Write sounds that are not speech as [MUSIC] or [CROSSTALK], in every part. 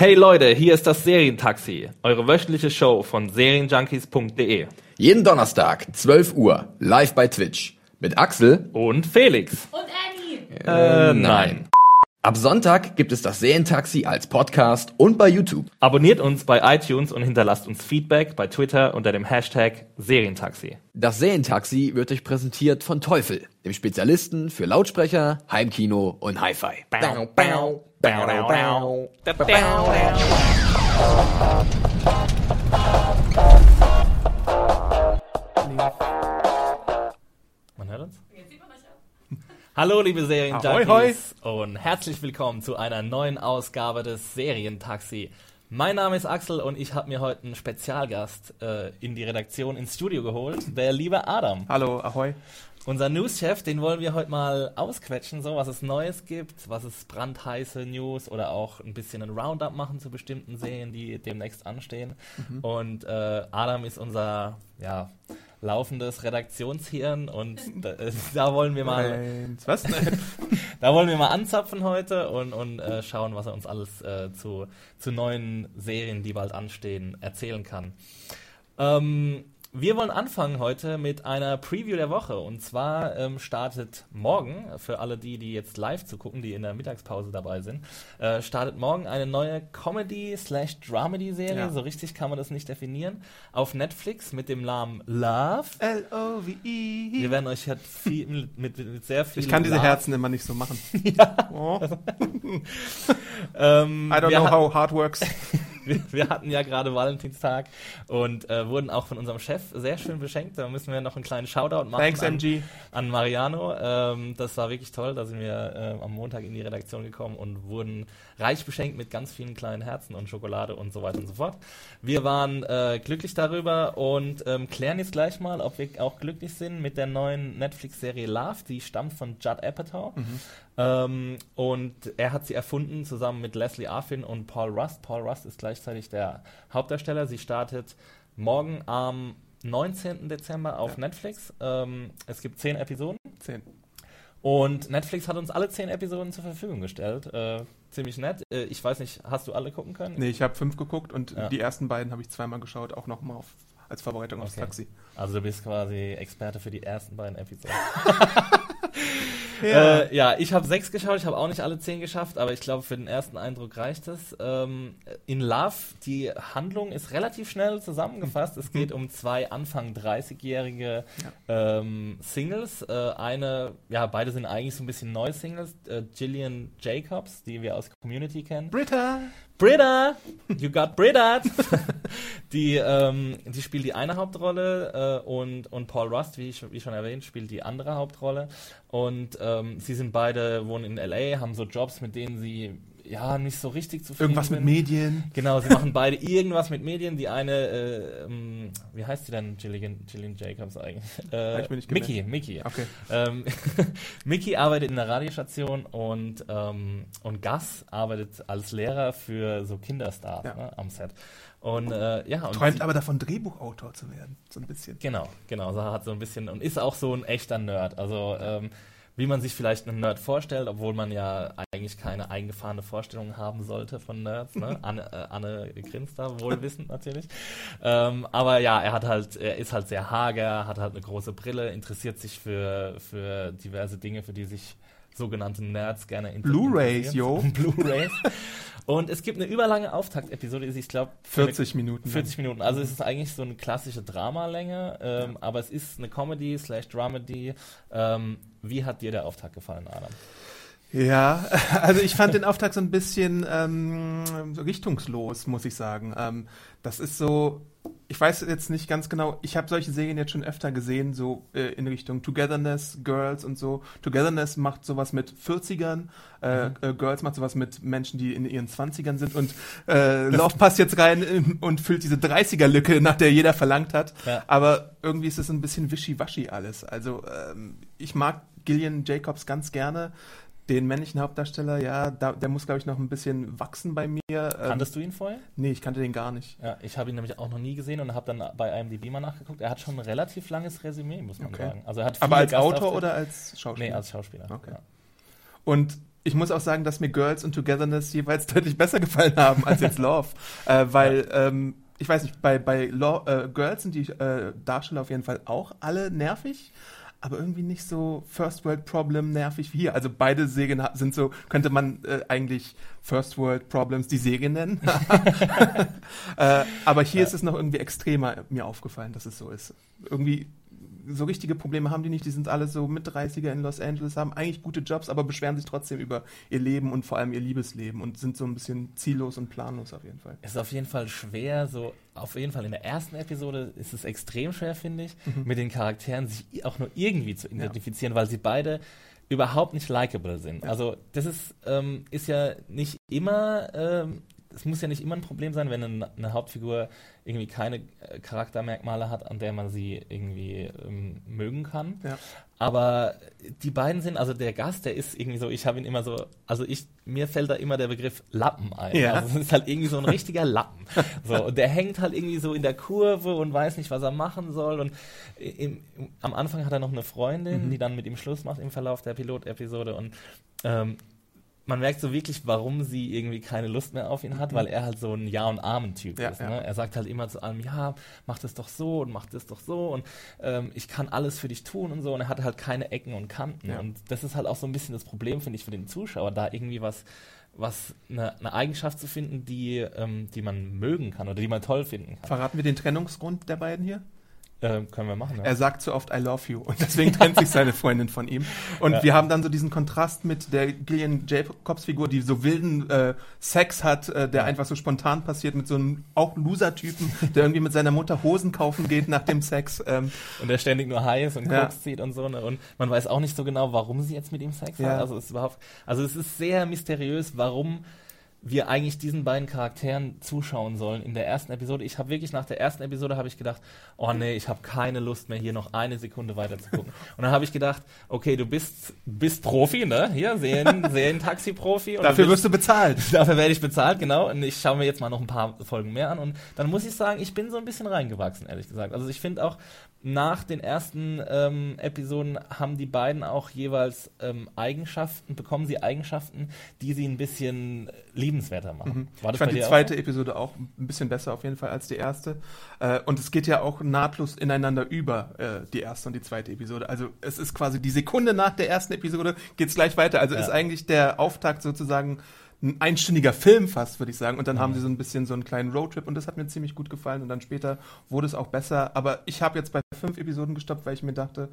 Hey Leute, hier ist das Serientaxi, eure wöchentliche Show von serienjunkies.de. Jeden Donnerstag, 12 Uhr, live bei Twitch. Mit Axel. Und Felix. Und Annie. Äh, nein. Ab Sonntag gibt es das Serientaxi als Podcast und bei YouTube. Abonniert uns bei iTunes und hinterlasst uns Feedback bei Twitter unter dem Hashtag Serientaxi. Das Serientaxi wird euch präsentiert von Teufel, dem Spezialisten für Lautsprecher, Heimkino und Hi-Fi. Man hört uns? Hallo liebe Serienjunkies und herzlich willkommen zu einer neuen Ausgabe des Serientaxi. Mein Name ist Axel und ich habe mir heute einen Spezialgast äh, in die Redaktion ins Studio geholt, der liebe Adam. Hallo, ahoi. Unser Newschef, den wollen wir heute mal ausquetschen, so was es Neues gibt, was es brandheiße News oder auch ein bisschen ein Roundup machen zu bestimmten Serien, die demnächst anstehen. Und äh, Adam ist unser ja, laufendes Redaktionshirn und da, äh, [LAUGHS] da wollen wir mal Eins, was? [LAUGHS] da wollen wir mal anzapfen heute und, und äh, schauen, was er uns alles äh, zu, zu neuen Serien, die bald anstehen, erzählen kann. Ähm, wir wollen anfangen heute mit einer Preview der Woche. Und zwar ähm, startet morgen, für alle die, die jetzt live zu gucken, die in der Mittagspause dabei sind, äh, startet morgen eine neue Comedy-slash-Dramedy-Serie. Ja. So richtig kann man das nicht definieren. Auf Netflix mit dem Namen Love. L-O-V-E. Wir werden euch halt viel, mit, mit, mit sehr viel. Ich kann diese Love- Herzen immer nicht so machen. [LAUGHS] Oh. [LAUGHS] Ähm, I don't know how hard works. [LAUGHS] wir, wir hatten ja gerade Valentinstag und äh, wurden auch von unserem Chef sehr schön beschenkt. Da müssen wir noch einen kleinen Shoutout machen Thanks, an, MG. an Mariano. Ähm, das war wirklich toll. Da sind wir äh, am Montag in die Redaktion gekommen und wurden reich beschenkt mit ganz vielen kleinen Herzen und Schokolade und so weiter und so fort. Wir waren äh, glücklich darüber und ähm, klären jetzt gleich mal, ob wir auch glücklich sind mit der neuen Netflix-Serie Love. Die stammt von Judd Apatow. Ähm, und er hat sie erfunden zusammen mit Leslie Arfin und Paul Rust. Paul Rust ist gleichzeitig der Hauptdarsteller. Sie startet morgen am 19. Dezember auf Netflix. Ähm, es gibt zehn Episoden. Zehn. Und Netflix hat uns alle zehn Episoden zur Verfügung gestellt. Äh, ziemlich nett. Äh, ich weiß nicht, hast du alle gucken können? Nee, ich habe fünf geguckt und Ja. die ersten beiden habe ich zweimal geschaut, auch nochmal als Vorbereitung aufs Okay. Taxi. Also du bist quasi Experte für die ersten beiden Episoden. [LAUGHS] [LAUGHS] Ja. Äh, ja, ich habe sechs geschaut, ich habe auch nicht alle zehn geschafft, aber ich glaube, für den ersten Eindruck reicht es. Ähm, in Love, die Handlung ist relativ schnell zusammengefasst. Es geht um zwei Anfang 30-jährige ähm, Singles. Äh, eine, ja, beide sind eigentlich so ein bisschen neue Singles. Äh, Gillian Jacobs, die wir aus Community kennen. Britta! Britta! You got Britta! die, ähm, die spielt die eine Hauptrolle äh, und, und Paul Rust, wie, ich, wie schon erwähnt, spielt die andere Hauptrolle. Und ähm, sie sind beide, wohnen in L.A., haben so Jobs, mit denen sie ja nicht so richtig zufrieden Irgendwas mit. Medien. Genau, sie machen beide irgendwas mit Medien. Die eine, äh, ähm, wie heißt sie denn, Gillian, Gillian Jacobs eigentlich? [LAUGHS] Äh, ich mir nicht Mickey. Mickey. Okay. Ähm, [LAUGHS] Mickey arbeitet in der Radiostation und, ähm, und Gus arbeitet als Lehrer für so Kinderstars Ja. ne, am Set. Und äh, ja, und Träumt sie- aber davon, Drehbuchautor zu werden. So ein bisschen. Genau, genau. So hat so ein bisschen und ist auch so ein echter Nerd. Also ähm, wie man sich vielleicht einen Nerd vorstellt, obwohl man ja eigentlich keine eingefahrene Vorstellung haben sollte von Nerds. Ne? [LAUGHS] Anne, äh, Anne grinst da wohlwissend natürlich. Ähm, aber ja, er hat halt, er ist halt sehr hager, hat halt eine große Brille, interessiert sich für, für diverse Dinge, für die sich sogenannte Nerds gerne Blu-rays, interessieren. [LAUGHS] Blu-rays. Und es gibt eine überlange Auftaktepisode, ist, ich glaube, 40 Minuten. 40 Minuten. Also es ist eigentlich so eine klassische Dramalänge, ähm, aber es ist eine Comedy slash Dramedy. Ähm, wie hat dir der Auftakt gefallen, Adam? Ja, [LAUGHS] also ich fand den Auftakt so ein bisschen ähm, so richtungslos, muss ich sagen. Ähm, das ist so, ich weiß jetzt nicht ganz genau, ich habe solche Serien jetzt schon öfter gesehen, so äh, in Richtung Togetherness, Girls und so. Togetherness macht sowas mit 40ern, äh, Mhm. äh, Girls macht sowas mit Menschen, die in ihren 20ern sind und äh, Love passt jetzt rein und füllt diese 30er-Lücke, nach der jeder verlangt hat. Ja. Aber irgendwie ist es ein bisschen wischiwaschi alles. Also ähm, ich mag Gillian Jacobs ganz gerne. Den männlichen Hauptdarsteller, ja, da, der muss, glaube ich, noch ein bisschen wachsen bei mir. Ähm, Kanntest du ihn vorher? nee, ich kannte den gar nicht. Ja, ich habe ihn nämlich auch noch nie gesehen und habe dann bei IMDb mal nachgeguckt. Er hat schon ein relativ langes Resümee, muss man Okay. sagen. Also er hat Aber als Autor Gastauftritte. oder als Schauspieler? Nee, als Schauspieler. Okay. Ja. Und ich muss auch sagen, dass mir Girls und Togetherness jeweils [LAUGHS] deutlich besser gefallen haben als jetzt Love. äh, weil, ähm, ich weiß nicht, bei, bei Lo äh, Girls sind die äh, Darsteller auf jeden Fall auch alle nervig. Aber irgendwie nicht so First World Problem nervig wie hier. Also beide Serien sind so, könnte man äh, eigentlich First World Problems die Serie nennen. [LAUGHS] [LAUGHS] äh, aber hier ist es noch irgendwie extremer mir aufgefallen, dass es so ist. Irgendwie so richtige Probleme haben die nicht. Die sind alle so mit 30er in Los Angeles, haben eigentlich gute Jobs, aber beschweren sich trotzdem über ihr Leben und vor allem ihr Liebesleben und sind so ein bisschen ziellos und planlos auf jeden Fall. Es ist auf jeden Fall schwer, so auf jeden Fall in der ersten Episode ist es extrem schwer, finde ich, mit den Charakteren sich auch nur irgendwie zu identifizieren, weil sie beide überhaupt nicht likable sind. Also das ist, ähm, ist ja nicht immer, ähm, es muss ja nicht immer ein Problem sein, wenn eine, eine Hauptfigur irgendwie keine äh, Charaktermerkmale hat, an der man sie irgendwie ähm, mögen kann. Ja. Aber die beiden sind, also der Gast, der ist irgendwie so, ich habe ihn immer so, also ich, mir fällt da immer der Begriff Lappen ein. Ja. Also es ist halt irgendwie so ein richtiger Lappen. So, und der hängt halt irgendwie so in der Kurve und weiß nicht, was er machen soll. Und im, im, am Anfang hat er noch eine Freundin, Mhm. die dann mit ihm Schluss macht im Verlauf der Pilotepisode. Und ähm, man merkt so wirklich, warum sie irgendwie keine Lust mehr auf ihn hat, weil er halt so ein Ja- und Amen-Typ Mhm. Ja, ist. ja. Ne? Er sagt halt immer zu allem, ja, mach das doch so und mach das doch so und ähm, ich kann alles für dich tun und so. Und er hat halt keine Ecken und Kanten. Ja. Und das ist halt auch so ein bisschen das Problem, finde ich, für den Zuschauer, da irgendwie was was eine, eine Eigenschaft zu finden, die, ähm, die man mögen kann oder die man toll finden kann. Verraten wir den Trennungsgrund der beiden hier? Ähm, können wir machen, ja. Er sagt zu oft I love you und deswegen trennt sich seine Freundin von ihm. Und Ja. wir haben dann so diesen Kontrast mit der Gillian Jacobs Figur, die so wilden äh, Sex hat, äh, der einfach so spontan passiert mit so einem auch Loser-Typen, der irgendwie mit seiner Mutter Hosen kaufen geht nach dem Sex. Ähm, Und der ständig nur heiß und Ja. Koks zieht und so. Ne? Und man weiß auch nicht so genau, warum sie jetzt mit ihm Sex hat. Also es ist überhaupt, also es ist sehr mysteriös, warum wir eigentlich diesen beiden Charakteren zuschauen sollen in der ersten Episode. Ich habe wirklich nach der ersten Episode habe ich gedacht, oh nee, ich habe keine Lust mehr hier noch eine Sekunde weiter zu gucken. [LAUGHS] und dann habe ich gedacht, okay, du bist bist Profi, ne? Hier Serien [LAUGHS] Serien Taxi Profi dafür du wirst du bezahlt. [LAUGHS] Dafür werde ich bezahlt, genau. Und ich schaue mir jetzt mal noch ein paar Folgen mehr an. Und dann muss ich sagen, ich bin so ein bisschen reingewachsen, ehrlich gesagt. Also ich finde auch, nach den ersten ähm, Episoden haben die beiden auch jeweils ähm, Eigenschaften, bekommen sie Eigenschaften, die sie ein bisschen liebenswerter machen. War Mhm. Ich fand die auch zweite so? Episode auch ein bisschen besser auf jeden Fall als die erste. Äh, und es geht ja auch nahtlos ineinander über, äh, die erste und die zweite Episode. Also es ist quasi die Sekunde nach der ersten Episode geht's gleich weiter. Also Ja. ist eigentlich der Auftakt sozusagen ein einstündiger Film fast, würde ich sagen. Und dann Mhm. haben sie so ein bisschen so einen kleinen Roadtrip und das hat mir ziemlich gut gefallen. Und dann später wurde es auch besser. Aber ich habe jetzt bei fünf Episoden gestoppt, weil ich mir dachte,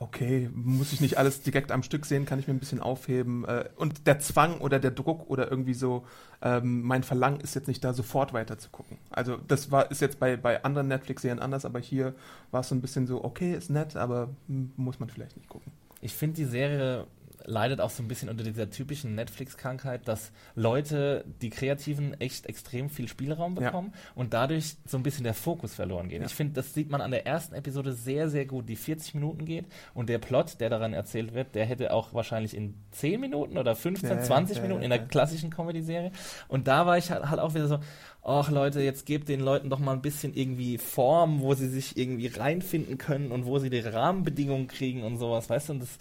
okay, muss ich nicht alles direkt am Stück sehen, kann ich mir ein bisschen aufheben. Äh, Und der Zwang oder der Druck oder irgendwie so, ähm, mein Verlangen ist jetzt nicht da, sofort weiter zu gucken. Also das war, ist jetzt bei, bei anderen Netflix-Serien anders, aber hier war es so ein bisschen so, okay, ist nett, aber hm, muss man vielleicht nicht gucken. Ich finde, die Serie leidet auch so ein bisschen unter dieser typischen Netflix-Krankheit, dass Leute, die Kreativen, echt extrem viel Spielraum Ja. bekommen und dadurch so ein bisschen der Fokus verloren geht. Ja. Ich finde, das sieht man an der ersten Episode sehr, sehr gut, die 40 Minuten geht und der Plot, der daran erzählt wird, der hätte auch wahrscheinlich in 10 Minuten oder 15, Ja, ja, 20 ja, Minuten ja, in der ja. klassischen Comedy-Serie. Und da war ich halt, halt auch wieder so, ach Leute, jetzt gebt den Leuten doch mal ein bisschen irgendwie Form, wo sie sich irgendwie reinfinden können und wo sie die Rahmenbedingungen kriegen und sowas, weißt du? Und das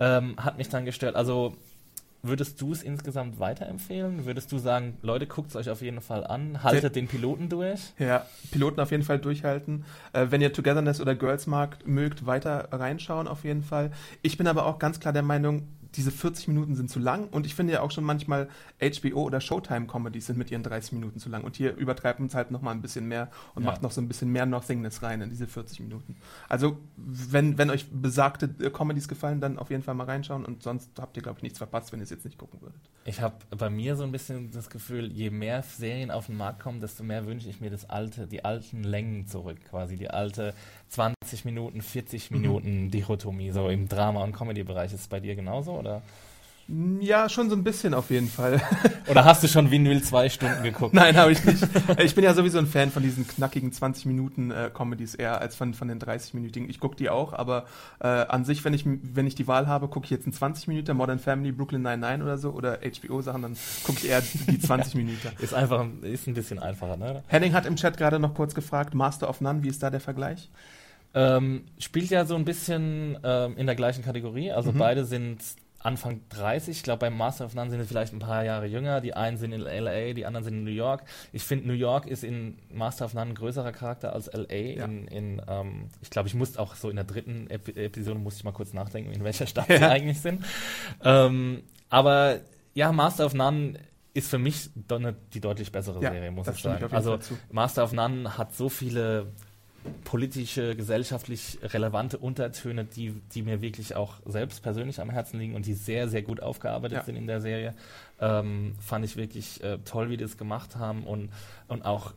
ähm, hat mich dann gestört. Also würdest du es insgesamt weiterempfehlen? Würdest du sagen, Leute, guckt es euch auf jeden Fall an, haltet den Piloten durch? Ja, Piloten auf jeden Fall durchhalten. Äh, wenn ihr Togetherness oder Girls mag, mögt, weiter reinschauen auf jeden Fall. Ich bin aber auch ganz klar der Meinung, diese 40 Minuten sind zu lang und ich finde ja auch schon manchmal HBO oder Showtime-Comedies sind mit ihren 30 Minuten zu lang und hier übertreibt man es halt nochmal ein bisschen mehr und Ja. macht noch so ein bisschen mehr Nothingness rein in diese 40 Minuten. Also, wenn, wenn euch besagte äh, Comedies gefallen, dann auf jeden Fall mal reinschauen und sonst habt ihr, glaube ich, nichts verpasst, wenn ihr es jetzt nicht gucken würdet. Ich habe bei mir so ein bisschen das Gefühl, je mehr Serien auf den Markt kommen, desto mehr wünsche ich mir das alte, die alten Längen zurück, quasi die alte 20 Minuten, 40 Mhm. Minuten Dichotomie, so im Drama- und Comedy-Bereich. Ist es bei dir genauso oder? Ja, schon so ein bisschen auf jeden Fall. [LAUGHS] Oder hast du schon Windmill zwei Stunden geguckt? [LAUGHS] Nein, habe ich nicht. Ich bin ja sowieso ein Fan von diesen knackigen 20 Minuten äh, Comedies eher als von, von den 30-minütigen. Ich gucke die auch, aber äh, an sich, wenn ich, wenn ich die Wahl habe, gucke ich jetzt einen 20 Minuten Modern Family, Brooklyn 99 oder so oder HBO-Sachen, dann gucke ich eher die 20 [LAUGHS] Minuten. Ist einfach, ist ein bisschen einfacher, ne? Henning hat im Chat gerade noch kurz gefragt, Master of None, wie ist da der Vergleich? Ähm, spielt ja so ein bisschen ähm, in der gleichen Kategorie. Also Mhm. beide sind Anfang 30. Ich glaube, beim Master of None sind es vielleicht ein paar Jahre jünger. Die einen sind in LA, die anderen sind in New York. Ich finde, New York ist in Master of None ein größerer Charakter als LA. Ja. In, in, ähm, ich glaube, ich musste auch so in der dritten Epi Episode, musste ich mal kurz nachdenken, in welcher Stadt sie Ja. eigentlich sind. Ähm, aber ja, Master of None ist für mich die deutlich bessere Ja, Serie, muss ich ich sagen. jeden also. Master of None hat so viele politische, gesellschaftlich relevante Untertöne, die, die mir wirklich auch selbst persönlich am Herzen liegen und die sehr, sehr gut aufgearbeitet Ja. sind in der Serie. Ähm, fand ich wirklich äh, toll, wie die das gemacht haben und, und auch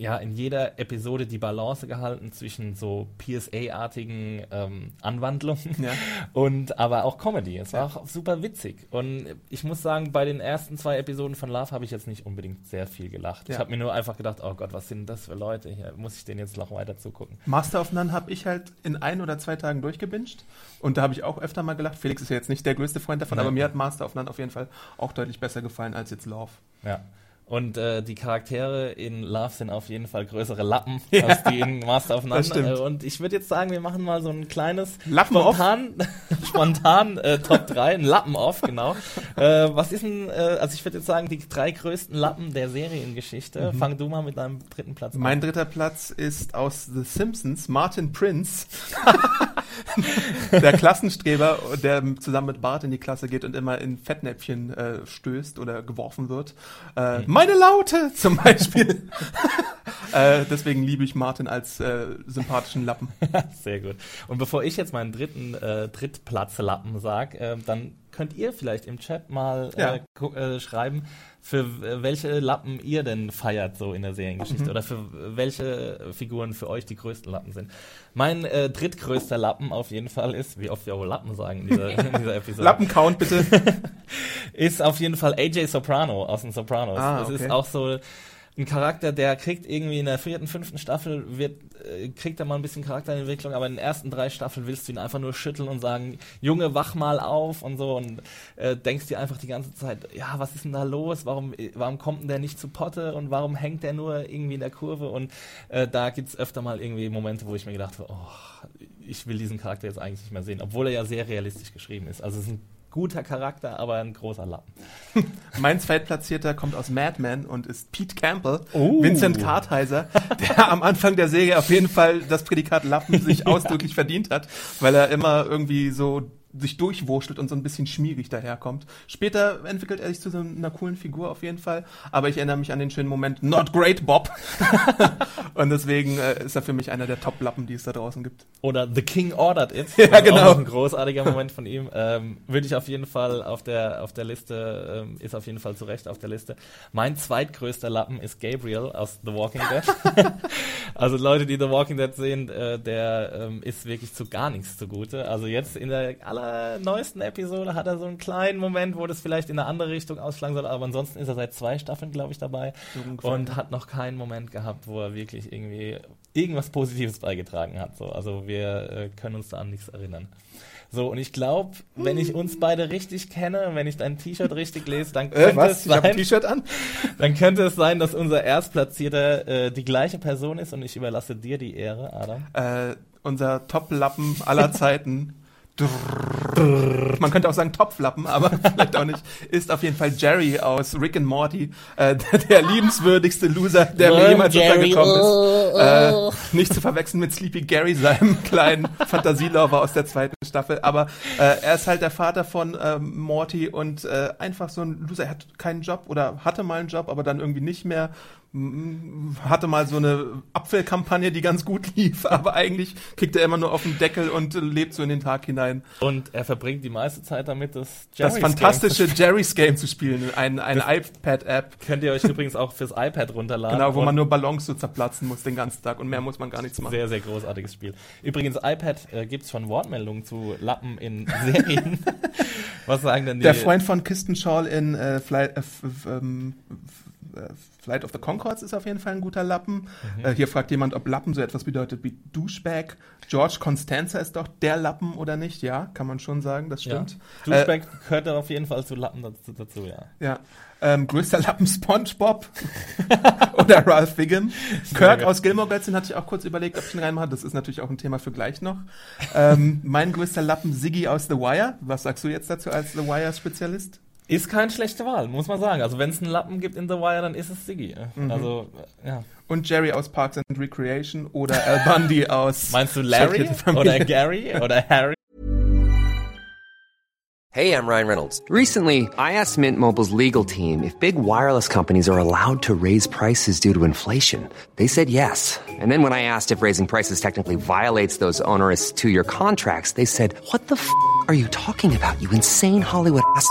ja, in jeder Episode die Balance gehalten zwischen so PSA-artigen ähm, Anwandlungen Ja. [LAUGHS] und aber auch Comedy. Es war auch super witzig. Und ich muss sagen, bei den ersten zwei Episoden von Love habe ich jetzt nicht unbedingt sehr viel gelacht. Ja. Ich habe mir nur einfach gedacht, oh Gott, was sind das für Leute hier? Muss ich denen jetzt noch weiter zugucken? Master of None habe ich halt in ein oder zwei Tagen durchgebinged und da habe ich auch öfter mal gelacht. Felix ist ja jetzt nicht der größte Freund davon, Nein. aber mir hat Master of None auf jeden Fall auch deutlich besser gefallen als jetzt Love. Ja. Und äh, die Charaktere in Love sind auf jeden Fall größere Lappen [LAUGHS] als die in Master of None. Äh, und ich würde jetzt sagen, wir machen mal so ein kleines Lappen-Off? spontan, [LAUGHS] spontan äh, Top 3, ein Lappen-Off, genau. äh, was ist denn, äh, also ich würde jetzt sagen, die drei größten Lappen der Seriengeschichte. Fang du mal mit deinem dritten Platz an. Mein dritter Platz ist aus The Simpsons, Martin Prince. [LAUGHS] der Klassenstreber, der zusammen mit Bart in die Klasse geht und immer in Fettnäpfchen äh, stößt oder geworfen wird. Äh, Meine Laute zum Beispiel. [LAUGHS] äh, deswegen liebe ich Martin als äh, sympathischen Lappen. [LAUGHS] Sehr gut. Und bevor ich jetzt meinen dritten äh, Drittplatzlappen sage, äh, dann könnt ihr vielleicht im Chat mal Ja. äh, äh, schreiben, für äh, welche Lappen ihr denn feiert so in der Seriengeschichte Mhm. oder für welche Figuren für euch die größten Lappen sind. Mein äh, drittgrößter Lappen auf jeden Fall ist, wie oft wir wohl Lappen sagen in dieser, [LAUGHS] in dieser Episode, Lappencount bitte. [LAUGHS] ist auf jeden Fall AJ Soprano aus den Sopranos. Ah, das okay. ist auch so ein Charakter, der kriegt irgendwie in der vierten, fünften Staffel, wird, äh, kriegt er mal ein bisschen Charakterentwicklung, aber in den ersten drei Staffeln willst du ihn einfach nur schütteln und sagen, Junge, wach mal auf und so und äh, denkst dir einfach die ganze Zeit, ja, was ist denn da los? Warum, äh, warum kommt denn der nicht zu Potte und warum hängt der nur irgendwie in der Kurve? Und äh, da gibt's öfter mal irgendwie Momente, wo ich mir gedacht habe, oh, ich will diesen Charakter jetzt eigentlich nicht mehr sehen, obwohl er ja sehr realistisch geschrieben ist. Also es ist ein guter Charakter, aber ein großer Lappen. [LAUGHS] Mein Zweitplatzierter kommt aus Mad Men und ist Pete Campbell, Oh. Vincent Kartheiser, der am Anfang der Serie auf jeden Fall das Prädikat Lappen sich [LAUGHS] ausdrücklich verdient hat, weil er immer irgendwie so sich durchwurschtelt und so ein bisschen schmierig daherkommt. Später entwickelt er sich zu so einer coolen Figur auf jeden Fall, aber ich erinnere mich an den schönen Moment Not Great Bob [LAUGHS] und deswegen äh, ist er für mich einer der Top-Lappen, die es da draußen gibt. Oder The King Ordered It. [LAUGHS] Ja, genau. Auch ein großartiger Moment von ihm. Ähm, Würde ich auf jeden Fall auf der, auf der Liste, ähm, ist auf jeden Fall zu Recht auf der Liste. Mein zweitgrößter Lappen ist Gabriel aus The Walking Dead. [LAUGHS] also Leute, die The Walking Dead sehen, äh, der ähm, ist wirklich zu gar nichts zugute. Also jetzt in der allerneuesten Episode hat er so einen kleinen Moment, wo das vielleicht in eine andere Richtung ausschlagen soll, aber ansonsten ist er seit zwei Staffeln, glaube ich, dabei So und hat noch keinen Moment gehabt, wo er wirklich irgendwie irgendwas Positives beigetragen hat. So. Also wir äh, können uns da an nichts erinnern. So, und ich glaube, wenn ich uns beide richtig kenne, wenn ich dein T-Shirt richtig lese, dann könnte, Äh, was? es Ich habe ein sein, T-Shirt an? [LAUGHS] dann könnte es sein, dass unser Erstplatzierter äh, die gleiche Person ist und ich überlasse dir die Ehre, Adam. Äh, unser Top-Lappen aller [LAUGHS] Zeiten, man könnte auch sagen Topflappen, aber vielleicht auch nicht, ist auf jeden Fall Jerry aus Rick and Morty, äh, der, der liebenswürdigste Loser, der mir jemals untergekommen ist. Äh, nicht zu verwechseln mit Sleepy Gary, seinem kleinen Fantasielover aus der zweiten Staffel, aber äh, er ist halt der Vater von äh, Morty und äh, einfach so ein Loser. Er hat keinen Job oder hatte mal einen Job, aber dann irgendwie nicht mehr hatte mal so eine Apfelkampagne, die ganz gut lief, [LAUGHS] aber eigentlich kriegt er immer nur auf den Deckel und lebt so in den Tag hinein. Und er verbringt die meiste Zeit damit, das Jerry's Das fantastische Game Jerry's Game zu spielen, ein, eine iPad-App. Könnt ihr euch übrigens auch fürs iPad runterladen. Genau, wo man nur Ballons so zerplatzen muss den ganzen Tag und mehr muss man gar nichts machen. Sehr, sehr großartiges Spiel. Übrigens, iPad äh, gibt es schon Wortmeldungen zu Lappen in Serien. [LAUGHS] Was sagen denn die? Der Freund von Kistenschall in äh, Fly, äh, ähm, äh, Flight of the Concords ist auf jeden Fall ein guter Lappen. Mhm. Äh, hier fragt jemand, ob Lappen so etwas bedeutet wie Douchebag. George Constanza ist doch der Lappen oder nicht? Ja, kann man schon sagen, das stimmt. Ja. Douchebag äh, gehört dann auf jeden Fall zu Lappen dazu, dazu ja. Ja. Ähm, größter Lappen SpongeBob [LAUGHS] oder Ralph Wiggum. Kirk aus Gilmore Girls, den hatte ich auch kurz überlegt, ob ich ihn reinmache. Das ist natürlich auch ein Thema für gleich noch. Ähm, mein größter Lappen Siggy aus The Wire. Was sagst du jetzt dazu als The Wire-Spezialist? Ist keine schlechte Wahl, muss man sagen. Also wenn es einen Lappen gibt in The Wire, dann ist es Siggy. Mhm. Also, ja. Und Jerry aus Parks and Recreation oder Al Bundy [LAUGHS] aus... Meinst du Larry oder Gary oder Harry? Hey, I'm Ryan Reynolds. Recently, I asked Mint Mobile's legal team if big wireless companies are allowed to raise prices due to inflation. They said yes. And then when I asked if raising prices technically violates those onerous two-year contracts, they said, what the f*** are you talking about, you insane Hollywood ass?"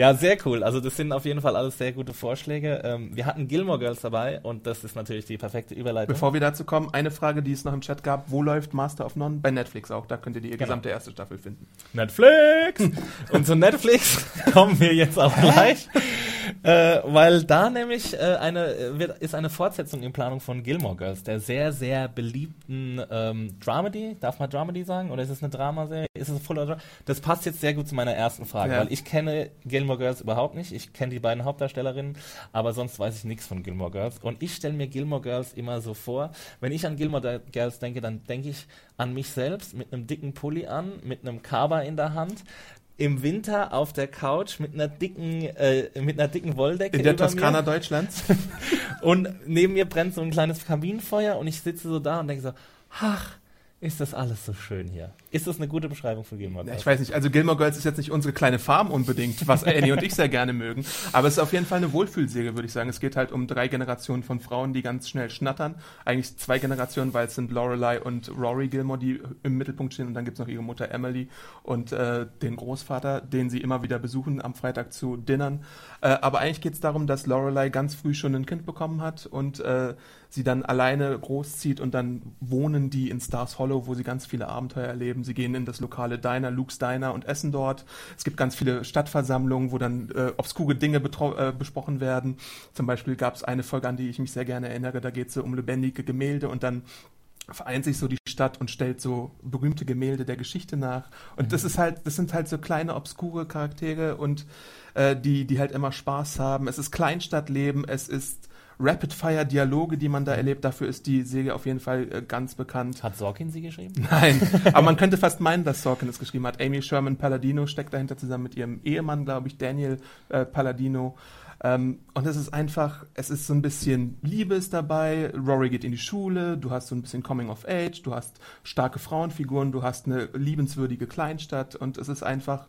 Ja, sehr cool. Also das sind auf jeden Fall alles sehr gute Vorschläge. Ähm, wir hatten Gilmore Girls dabei und das ist natürlich die perfekte Überleitung. Bevor wir dazu kommen, eine Frage, die es noch im Chat gab. Wo läuft Master of None? Bei Netflix auch. Da könnt ihr die genau. gesamte erste Staffel finden. Netflix! [LAUGHS] und zu Netflix [LAUGHS] kommen wir jetzt auch gleich. äh, weil da nämlich äh, eine, wird, ist eine Fortsetzung in Planung von Gilmore Girls, der sehr, sehr beliebten ähm, Dramedy. Darf man Dramedy sagen? Oder ist es eine Dramaserie? Ist es Full Drama? Das passt jetzt sehr gut zu meiner ersten Frage, ja. weil ich kenne Gilmore Girls überhaupt nicht. Ich kenne die beiden Hauptdarstellerinnen, aber sonst weiß ich nichts von Gilmore Girls. Und ich stelle mir Gilmore Girls immer so vor, wenn ich an Gilmore Girls denke, dann denke ich an mich selbst mit einem dicken Pulli an, mit einem Kaba in der Hand, im Winter auf der Couch mit einer dicken, äh, mit einer dicken Wolldecke. In der Toskana Deutschlands. [LAUGHS] und neben mir brennt so ein kleines Kaminfeuer und ich sitze so da und denke so, ach, ist das alles so schön hier. Ist das eine gute Beschreibung für Gilmore Girls? Ich weiß nicht, also Gilmore Girls ist jetzt nicht unsere kleine Farm unbedingt, was Annie und ich sehr gerne mögen, aber es ist auf jeden Fall eine Wohlfühlserie, würde ich sagen. Es geht halt um drei Generationen von Frauen, die ganz schnell schnattern. Eigentlich zwei Generationen, weil es sind Lorelei und Rory Gilmore, die im Mittelpunkt stehen und dann gibt es noch ihre Mutter Emily und äh, den Großvater, den sie immer wieder besuchen am Freitag zu Dinnern. Äh, aber eigentlich geht es darum, dass Lorelei ganz früh schon ein Kind bekommen hat und äh, sie dann alleine großzieht und dann wohnen die in Stars Hollow, wo sie ganz viele Abenteuer erleben. Sie gehen in das lokale Diner, Luke's Diner und essen dort. Es gibt ganz viele Stadtversammlungen, wo dann äh, obskure Dinge äh, besprochen werden. Zum Beispiel gab es eine Folge, an die ich mich sehr gerne erinnere. Da geht es so um lebendige Gemälde und dann vereint sich so die Stadt und stellt so berühmte Gemälde der Geschichte nach. Und mhm. das ist halt, das sind halt so kleine, obskure Charaktere und äh, die, die halt immer Spaß haben. Es ist Kleinstadtleben, es ist Rapid-Fire-Dialoge, die man da erlebt. Dafür ist die Serie auf jeden Fall äh, ganz bekannt. Hat Sorkin sie geschrieben? [LAUGHS] Nein, aber man könnte fast meinen, dass Sorkin es geschrieben hat. Amy Sherman Palladino steckt dahinter zusammen mit ihrem Ehemann, glaube ich, Daniel äh, Palladino. Ähm, und es ist einfach, es ist so ein bisschen Liebe ist dabei. Rory geht in die Schule, du hast so ein bisschen Coming of Age, du hast starke Frauenfiguren, du hast eine liebenswürdige Kleinstadt und es ist einfach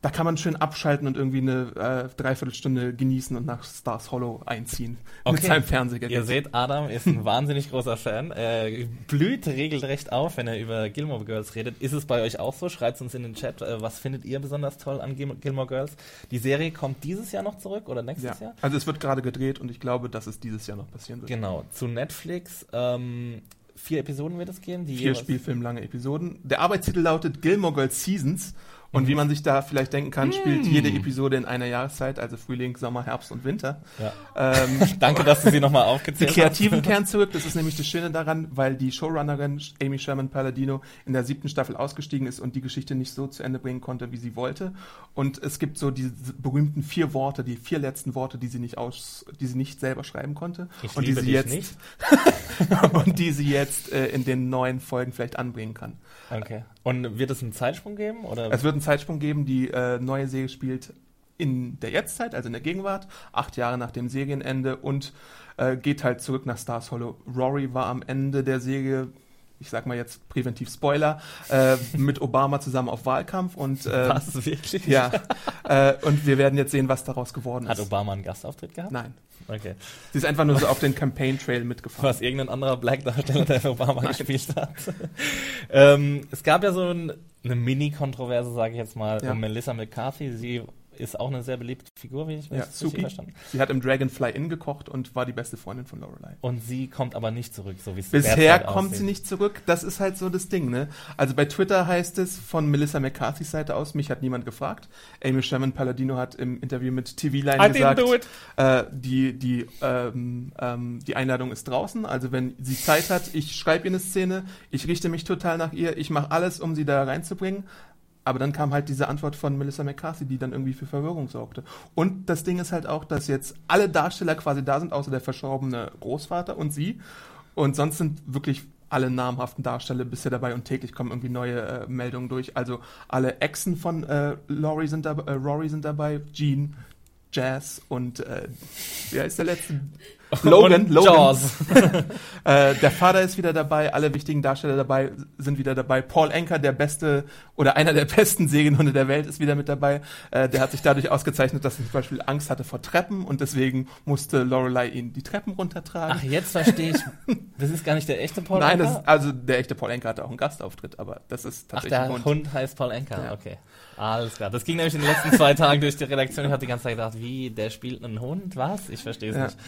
da kann man schön abschalten und irgendwie eine äh, Dreiviertelstunde genießen und nach Stars Hollow einziehen okay. mit seinem Fernsehgerät. Ihr seht, Adam ist ein wahnsinnig großer Fan. Er blüht regelrecht auf, wenn er über Gilmore Girls redet. Ist es bei euch auch so? Schreibt uns in den Chat. Äh, was findet ihr besonders toll an Gilmore Girls? Die Serie kommt dieses Jahr noch zurück oder nächstes ja. Jahr? Also es wird gerade gedreht und ich glaube, dass es dieses Jahr noch passieren wird. Genau. Zu Netflix. Ähm, vier Episoden wird es geben. vier spielfilmlange Episoden. Der Arbeitstitel lautet Gilmore Girls Seasons Und Mhm. wie man sich da vielleicht denken kann, spielt jede Episode in einer Jahreszeit, also Frühling, Sommer, Herbst und Winter. Ja. Ähm, [LAUGHS] Danke, dass du sie nochmal die aufgezählt Kreativen hast. [LAUGHS] kehren zurück, das ist nämlich das Schöne daran, weil die Showrunnerin Amy Sherman Palladino in der siebten Staffel ausgestiegen ist und die Geschichte nicht so zu Ende bringen konnte, wie sie wollte. Und es gibt so diese berühmten vier Worte, die vier letzten Worte, die sie nicht aus, die sie nicht selber schreiben konnte. Ich und die sie jetzt [LAUGHS] und die sie jetzt äh, in den neuen Folgen vielleicht anbringen kann. Okay. Und wird es einen Zeitsprung geben? Oder? Es wird einen Zeitsprung geben, die äh, neue Serie spielt in der Jetztzeit, also in der Gegenwart, acht Jahre nach dem Serienende und äh, geht halt zurück nach Stars Hollow. Rory war am Ende der Serie, ich sag mal jetzt präventiv Spoiler, äh, [LAUGHS] mit Obama zusammen auf Wahlkampf und äh, Was, wirklich? ja, äh, und wir werden jetzt sehen, was daraus geworden Hat ist. Obama einen Gastauftritt gehabt? Nein, Okay. sie ist einfach nur so auf den Campaign Trail mitgefahren. Was irgendein anderer Black-Darsteller, der für Obama gespielt hat. ähm, es gab ja so ein, eine Mini-Kontroverse, sage ich jetzt mal, Ja. um Melissa McCarthy. Sie ist auch eine sehr beliebte Figur, wie ich Ja, richtig Suki. verstanden Sie hat im Dragonfly Inn gekocht und war die beste Freundin von Lorelei. Und sie kommt aber nicht zurück, so wie es Bisher kommt aussieht. sie nicht zurück. Das ist halt so das Ding, ne? Also bei Twitter heißt es von Melissa McCarthys Seite aus, mich hat niemand gefragt. Amy Sherman Palladino hat im Interview mit TV I Line didn't gesagt, äh, die, die, ähm, ähm, die Einladung ist draußen. Also wenn sie Zeit hat, ich schreibe ihr eine Szene, ich richte mich total nach ihr, ich mache alles, um sie da reinzubringen. Aber dann kam halt diese Antwort von Melissa McCarthy, die dann irgendwie für Verwirrung sorgte. Und das Ding ist halt auch, dass jetzt alle Darsteller quasi da sind, außer der verstorbene Großvater und sie. Und sonst sind wirklich alle namhaften Darsteller bisher dabei und täglich kommen irgendwie neue äh, Meldungen durch. Also alle Exen von äh, Laurie sind äh, Rory sind dabei, Jean, Jazz und äh, wer ist der letzte? Logan, Und Logan. Jaws. [LAUGHS] Äh, der Vater ist wieder dabei, alle wichtigen Darsteller dabei sind wieder dabei. Paul Anker, der beste oder einer der besten Segenhunde der Welt, ist wieder mit dabei. Äh, der hat sich dadurch ausgezeichnet, dass er zum Beispiel Angst hatte vor Treppen und deswegen musste Lorelei ihn die Treppen runtertragen. Ach, jetzt verstehe ich. [LAUGHS] Das ist gar nicht der echte Paul Nein, das Anka? ist, also der echte Paul Anker hatte auch einen Gastauftritt, aber das ist Ach, tatsächlich der ein Hund. heißt Paul Anka, Ja. okay. Alles klar. Das ging nämlich in den letzten zwei Tagen durch die Redaktion. Ich habe die ganze Zeit gedacht, wie, der spielt einen Hund? Was? Ich verstehe es Ja. nicht.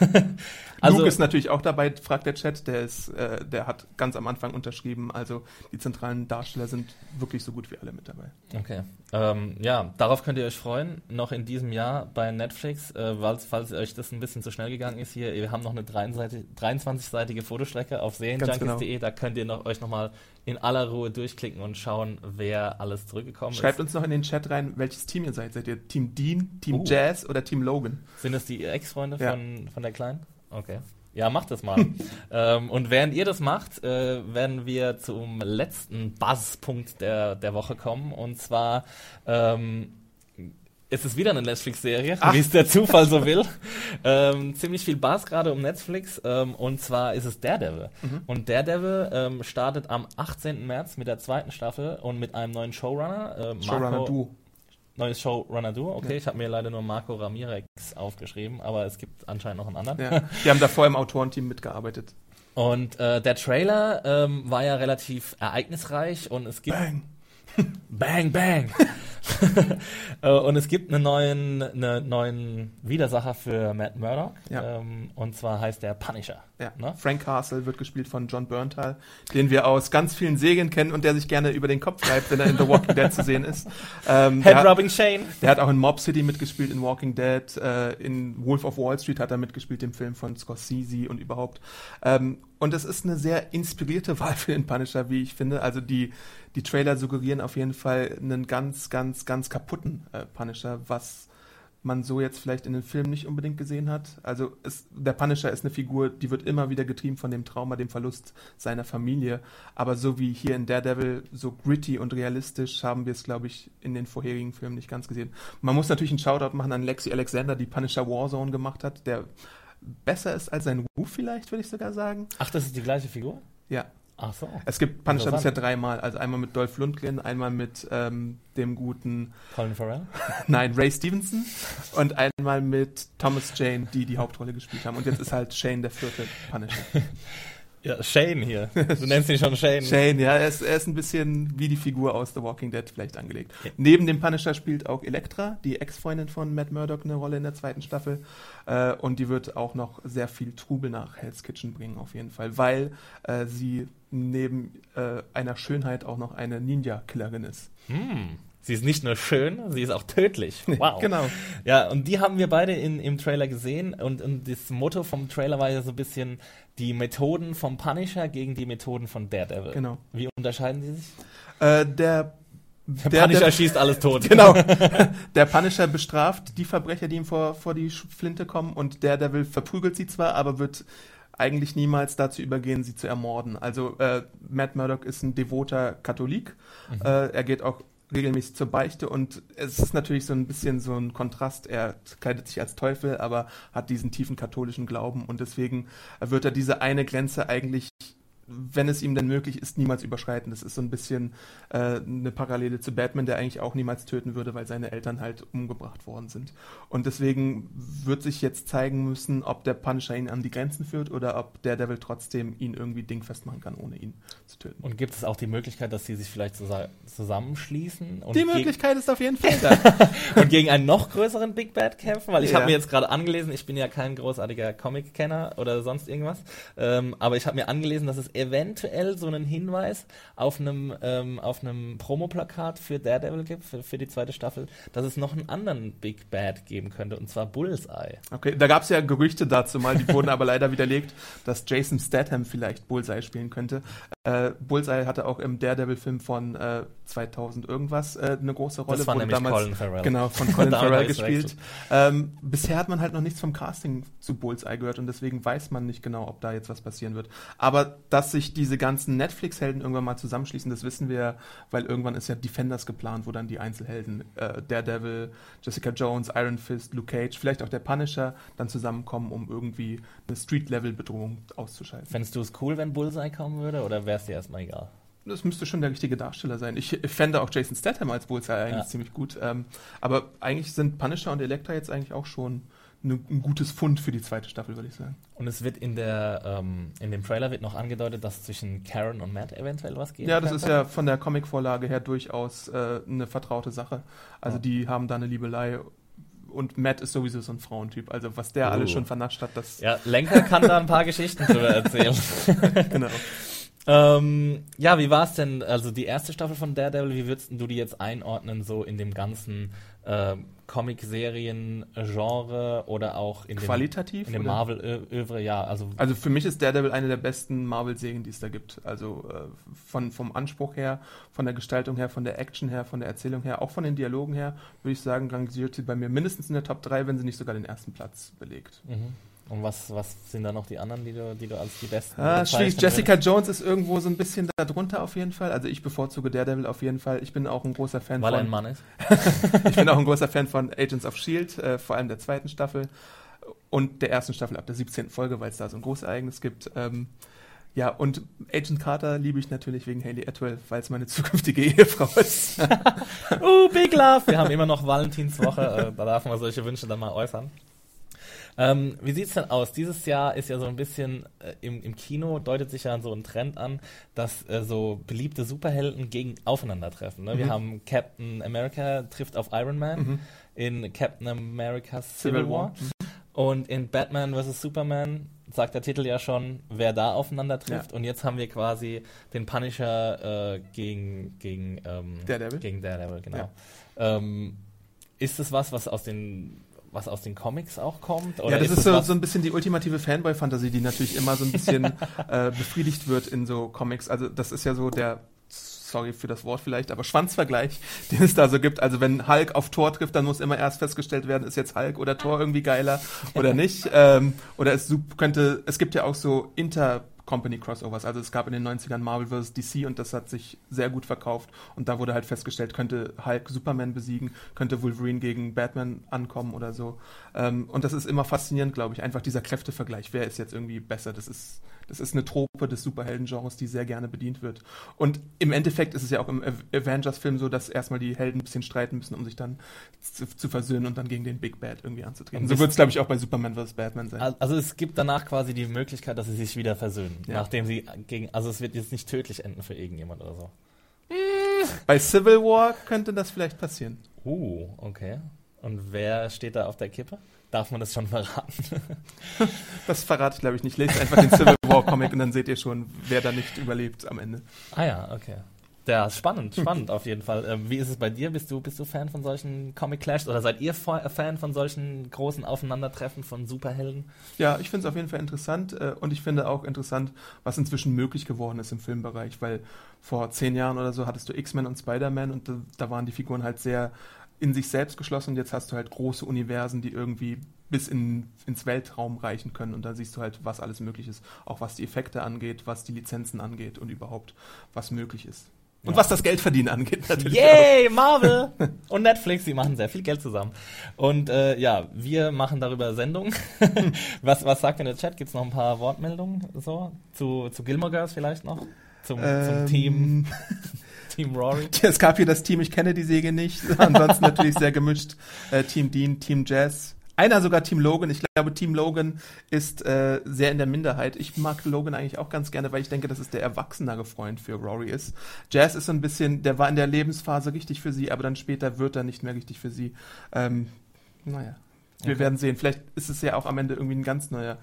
[LAUGHS] also, Luke ist natürlich auch dabei, fragt der Chat. Der ist, äh, der hat ganz am Anfang unterschrieben. Also die zentralen Darsteller sind wirklich so gut wie alle mit dabei. Okay. Ähm, ja, darauf könnt ihr euch freuen. Noch in diesem Jahr bei Netflix, äh, falls, euch das ein bisschen zu schnell gegangen ist hier. Wir haben noch eine 23-seitige Fotostrecke auf serienjunkies.de. Da könnt ihr noch, euch nochmal in aller Ruhe durchklicken und schauen, wer alles zurückgekommen Schreibt ist. uns noch in den Chat rein, welches Team ihr seid. Seid ihr Team Dean, Team Uh. Jazz oder Team Logan? Sind das die Ex-Freunde Ja. von, von der Kleinen? Okay. Ja, macht das mal. [LAUGHS] ähm, und während ihr das macht, äh, werden wir zum letzten Buzzpunkt der, der Woche kommen. Und zwar ähm, ist es wieder eine Netflix-Serie, wie es der Zufall so will. [LAUGHS] ähm, ziemlich viel Buzz gerade um Netflix. Ähm, und zwar ist es Daredevil. Mhm. Und Daredevil ähm, startet am 18. März mit der zweiten Staffel und mit einem neuen Showrunner. Äh, Showrunner Duo. Neues Showrunner Duo, okay. Ja. Ich habe mir leider nur Marco Ramirez aufgeschrieben, aber es gibt anscheinend noch einen anderen. Ja. Die haben davor im Autorenteam mitgearbeitet. Und äh, der Trailer ähm, war ja relativ ereignisreich und es gibt Bang. [LAUGHS] Bang Bang. [LAUGHS] [LAUGHS] Äh, und es gibt einen neuen, einen neuen Widersacher für Matt Murdock. Ja. Ähm, und zwar heißt der Punisher. Ja. Ne? Frank Castle wird gespielt von John Berntal, den wir aus ganz vielen Serien kennen und der sich gerne über den Kopf reibt, wenn er in The Walking Dead zu sehen ist. [LAUGHS] Ähm, der, hat, Head-Rubbing Shane. der hat auch in Mob City mitgespielt, in Walking Dead, äh, in Wolf of Wall Street hat er mitgespielt, dem Film von Scorsese und überhaupt. Ähm, und es ist eine sehr inspirierte [LAUGHS] Wahl für den Punisher, wie ich finde. Also die, die Trailer suggerieren auf jeden Fall einen ganz, ganz, ganz kaputten äh, Punisher, was man so jetzt vielleicht in den Filmen nicht unbedingt gesehen hat. Also es, der Punisher ist eine Figur, die wird immer wieder getrieben von dem Trauma, dem Verlust seiner Familie. Aber so wie hier in Daredevil, so gritty und realistisch haben wir es, glaube ich, in den vorherigen Filmen nicht ganz gesehen. Man muss natürlich einen Shoutout machen an Lexi Alexander, die Punisher Warzone gemacht hat, der besser ist als sein Ruf vielleicht, würde ich sogar sagen. Ach, das ist die gleiche Figur? Ja, Ach so. es gibt Punisher bisher dreimal. Also einmal mit Dolph Lundgren, einmal mit ähm, dem guten, Colin Farrell? [LAUGHS] nein, Ray Stevenson und einmal mit Thomas Jane, die die Hauptrolle gespielt haben. Und jetzt ist halt Shane der vierte Punisher. [LAUGHS] Ja, Shane hier. Du nennst ihn schon Shane. Shane, ja, er ist, er ist ein bisschen wie die Figur aus The Walking Dead vielleicht angelegt. Neben dem Punisher spielt auch Elektra, die Ex-Freundin von Matt Murdock, eine Rolle in der zweiten Staffel. Äh, und die wird auch noch sehr viel Trubel nach Hell's Kitchen bringen, auf jeden Fall, weil äh, sie neben äh, einer Schönheit auch noch eine Ninja-Killerin ist. Hm. Sie ist nicht nur schön, sie ist auch tödlich. [LAUGHS] Wow. genau. Ja, und die haben wir beide in, im Trailer gesehen und, und das Motto vom Trailer war ja so ein bisschen die Methoden vom Punisher gegen die Methoden von Daredevil. Genau. Wie unterscheiden sie sich? Äh, der Der Punisher schießt alles tot. [LAUGHS] Genau. Der Punisher bestraft die Verbrecher, die ihm vor, vor die Flinte kommen und der Devil verprügelt sie zwar, aber wird eigentlich niemals dazu übergehen, sie zu ermorden. Also äh, Matt Murdock ist ein devoter Katholik. Äh, er geht auch regelmäßig zur Beichte und es ist natürlich so ein bisschen so ein Kontrast. Er kleidet sich als Teufel, aber hat diesen tiefen katholischen Glauben und deswegen wird er diese eine Grenze eigentlich wenn es ihm denn möglich ist, niemals überschreiten. Das ist so ein bisschen äh, eine Parallele zu Batman, der eigentlich auch niemals töten würde, weil seine Eltern halt umgebracht worden sind. Und deswegen wird sich jetzt zeigen müssen, ob der Punisher ihn an die Grenzen führt oder ob der Devil trotzdem ihn irgendwie dingfest machen kann, ohne ihn zu töten. Und gibt es auch die Möglichkeit, dass sie sich vielleicht zusa- zusammenschließen die Möglichkeit ist auf jeden Fall da. [LAUGHS] und gegen einen noch größeren Big Bad kämpfen? Weil ich Ja. habe mir jetzt gerade angelesen, ich bin ja kein großartiger Comic-Kenner oder sonst irgendwas, ähm, aber ich habe mir angelesen, dass es eventuell so einen Hinweis auf einem, ähm, auf einem Promoplakat für Daredevil gibt, für, für die zweite Staffel, dass es noch einen anderen Big Bad geben könnte, und zwar Bullseye. Okay, da gab es ja Gerüchte dazu mal, die wurden aber leider widerlegt, dass Jason Statham vielleicht Bullseye spielen könnte. Äh, Bullseye hatte auch im Daredevil-Film von äh, 2000 irgendwas äh, eine große Rolle. Das war nämlich Colin Farrell. Genau, von Colin [LAUGHS] Farrell gespielt. Ähm, bisher hat man halt noch nichts vom Casting zu Bullseye gehört und deswegen weiß man nicht genau, ob da jetzt was passieren wird. Aber dass sich diese ganzen Netflix-Helden irgendwann mal zusammenschließen, das wissen wir ja, weil irgendwann ist ja Defenders geplant, wo dann die Einzelhelden, äh, Daredevil, Jessica Jones, Iron Fist, Luke Cage, vielleicht auch der Punisher dann zusammenkommen, um irgendwie eine Street-Level-Bedrohung auszuschalten. Fändest du es cool, wenn Bullseye kommen würde, oder wäre es dir erstmal egal? Das müsste schon der richtige Darsteller sein. Ich fände auch Jason Statham als Bullseye eigentlich Ja. ziemlich gut. Ähm, aber eigentlich sind Punisher und Elektra jetzt eigentlich auch schon ne, ein gutes Fund für die zweite Staffel, würde ich sagen. Und es wird in der ähm, in dem Trailer wird noch angedeutet, dass zwischen Karen und Matt eventuell was geht. Ja, das ist ja von der Comicvorlage her durchaus äh, eine vertraute Sache. Also Ja. die haben da eine Liebelei. Und Matt ist sowieso so ein Frauentyp. Also was der alles Oh. schon vernascht hat, das Ja, Lenker kann da ein paar Geschichten drüber erzählen. [LAUGHS] genau. Ähm, ja, wie war es denn? Also die erste Staffel von Daredevil, wie würdest du die jetzt einordnen, so in dem ganzen äh, Comic-Serien-Genre oder auch in dem, Qualitativ, in dem? Marvel-Övre? Ja, also Also für mich ist Daredevil eine der besten Marvel-Serien, die es da gibt. Also äh, von, vom Anspruch her, von der Gestaltung her, von der Action her, von der Erzählung her, auch von den Dialogen her, würde ich sagen, rangiert sie bei mir mindestens in der Top 3, wenn sie nicht sogar den ersten Platz belegt. mhm. Und was, was sind da noch die anderen, die du, die du als die besten Ah, schwierig. Jessica Jones ist irgendwo so ein bisschen darunter auf jeden Fall. Also ich bevorzuge Daredevil auf jeden Fall. Ich bin auch ein großer Fan würdest? Weil er von. ein Mann ist. [LAUGHS] Ich bin auch ein großer Fan von Agents of Shield, äh, vor allem der zweiten Staffel und der ersten Staffel ab der 17. Folge, weil es da so ein Großereignis gibt. Ähm, ja, und Agent Carter liebe ich natürlich wegen Haley Atwell, weil es meine zukünftige [LAUGHS] Ehefrau ist. Uh, [LAUGHS] Big Love! Wir haben immer noch Valentinswoche, äh, da darf man solche Wünsche dann mal äußern. Ähm, wie sieht's denn aus? Dieses Jahr ist ja so ein bisschen äh, im, im Kino deutet sich ja so ein Trend an, dass äh, so beliebte Superhelden gegen aufeinandertreffen. Ne? Wir Mhm. haben Captain America trifft auf Iron Man Mhm. in Captain America Civil, Civil War. War. Und in Batman vs. Superman sagt der Titel ja schon, wer da aufeinander trifft. Ja. Und jetzt haben wir quasi den Punisher äh, gegen, gegen, ähm, Daredevil. gegen Daredevil, genau. Ja. Ähm, ist es was, was aus den was aus den Comics auch kommt? Ja, das ist, es so, so ein bisschen die ultimative Fanboy-Fantasie, die natürlich immer so ein bisschen [LAUGHS] äh, befriedigt wird in so Comics. Also das ist ja so der, sorry für das Wort vielleicht, aber Schwanzvergleich, [LAUGHS] den es da so gibt. Also wenn Hulk auf Thor trifft, dann muss immer erst festgestellt werden, ist jetzt Hulk oder Thor irgendwie geiler oder [LAUGHS] nicht. Ähm, oder es könnte, es gibt ja auch so Inter- Company Crossovers. Also es gab in den 90ern Marvel vs. DC und das hat sich sehr gut verkauft. Und da wurde halt festgestellt, könnte Hulk Superman besiegen, könnte Wolverine gegen Batman ankommen oder so. Ähm, und das ist immer faszinierend, glaube ich. Einfach dieser Kräftevergleich. Wer ist jetzt irgendwie besser? Das ist, das ist eine Trope des Superhelden-Genres, die sehr gerne bedient wird. Und im Endeffekt ist es ja auch im Av- Avengers-Film so, dass erstmal die Helden ein bisschen streiten müssen, um sich dann zu, zu versöhnen und dann gegen den Big Bad irgendwie anzutreten. Und So wird es, glaube ich, auch bei Superman vs. Batman sein. also es gibt danach quasi die Möglichkeit, dass sie sich wieder versöhnen, Ja. nachdem sie gegen, also es wird jetzt nicht tödlich enden für irgendjemand oder so. Bei Civil War könnte das vielleicht passieren. Uh, okay. Und wer steht da auf der Kippe? Darf man das schon verraten? [LAUGHS] Das verrate ich, glaube ich, nicht. Lest einfach den Civil War Comic und dann seht ihr schon, wer da nicht überlebt am Ende. ah ja, okay. Ja, ist spannend, spannend auf jeden Fall. Ähm, wie ist es bei dir? Bist du, bist du Fan von solchen Comic Clash oder seid ihr Fan von solchen großen Aufeinandertreffen von Superhelden? Ja, ich finde es auf jeden Fall interessant äh, und ich finde auch interessant, was inzwischen möglich geworden ist im Filmbereich, weil vor zehn Jahren oder so hattest du X-Men und Spider-Man und da, da waren die Figuren halt sehr in sich selbst geschlossen und jetzt hast du halt große Universen, die irgendwie bis in, ins Weltraum reichen können und da siehst du halt, was alles möglich ist, auch was die Effekte angeht, was die Lizenzen angeht und überhaupt, was möglich ist. Und was das Geldverdienen angeht, natürlich. Yay, Marvel [LAUGHS] und Netflix, die machen sehr viel Geld zusammen. Und äh, ja, wir machen darüber Sendungen. [LAUGHS] was, was sagt denn der Chat? Gibt es noch ein paar Wortmeldungen so zu, zu Gilmore Girls vielleicht noch? Zum, Ähm, zum Team, [LAUGHS] Team Rory? [LAUGHS] Es gab hier das Team, ich kenne die Säge nicht. [LAUGHS] Ansonsten natürlich sehr gemischt. Äh, Team Dean, Team Jazz. Einer sogar Team Logan. Ich glaube, Team Logan ist äh, sehr in der Minderheit. Ich mag Logan eigentlich auch ganz gerne, weil ich denke, dass es der erwachsenere Freund für Rory ist. Jazz ist so ein bisschen, der war in der Lebensphase richtig für sie, aber dann später wird er nicht mehr richtig für sie. Ähm, naja, wir werden sehen. Vielleicht ist es ja auch am Ende irgendwie ein ganz neuer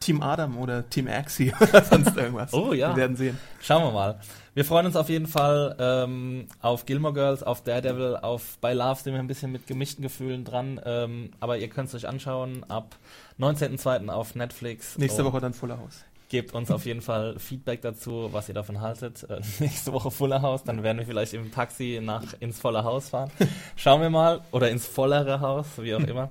Team Adam oder Team Axie [LAUGHS] oder sonst irgendwas. Oh, ja. Wir werden sehen. Schauen wir mal. Wir freuen uns auf jeden Fall ähm, auf Gilmore Girls, auf Daredevil, auf bei Love sind wir ein bisschen mit gemischten Gefühlen dran. Ähm, aber ihr könnt es euch anschauen ab 19.02. auf Netflix. Nächste Woche dann Fuller House. Gebt uns auf jeden Fall Feedback dazu, was ihr davon haltet. Äh, [LAUGHS] nächste Woche Fuller Haus, dann werden wir vielleicht im Taxi nach ins volle Haus fahren. [LAUGHS] Schauen wir mal. Oder ins vollere Haus, wie auch immer.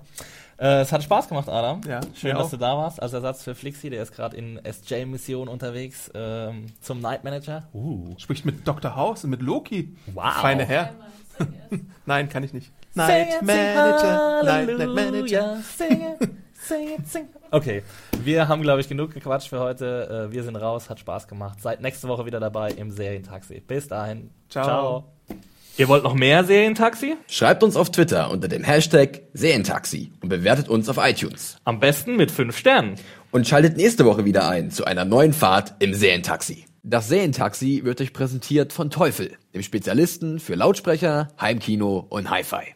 Äh, es hat Spaß gemacht, Adam. Ja, Schön, dass auch. du da warst. Als Ersatz für Flixi, der ist gerade in SJ-Mission unterwegs ähm, zum Night Manager. Uh. Spricht mit Dr. House und mit Loki. Wow. Feine Herr. [LAUGHS] Nein, kann ich nicht. Night it, Manager, Night, Manager. Sing it, sing it, sing. [LAUGHS] Okay, wir haben, glaube ich, genug gequatscht für heute. Äh, wir sind raus, hat Spaß gemacht. Seid nächste Woche wieder dabei im Serientaxi. Bis dahin. Ciao. Ihr wollt noch mehr Serientaxi? Schreibt uns auf Twitter unter dem Hashtag Serientaxi und bewertet uns auf iTunes. Am besten mit fünf Sternen. Und schaltet nächste Woche wieder ein zu einer neuen Fahrt im Serientaxi. Das Serientaxi wird euch präsentiert von Teufel, dem Spezialisten für Lautsprecher, Heimkino und Hi-Fi.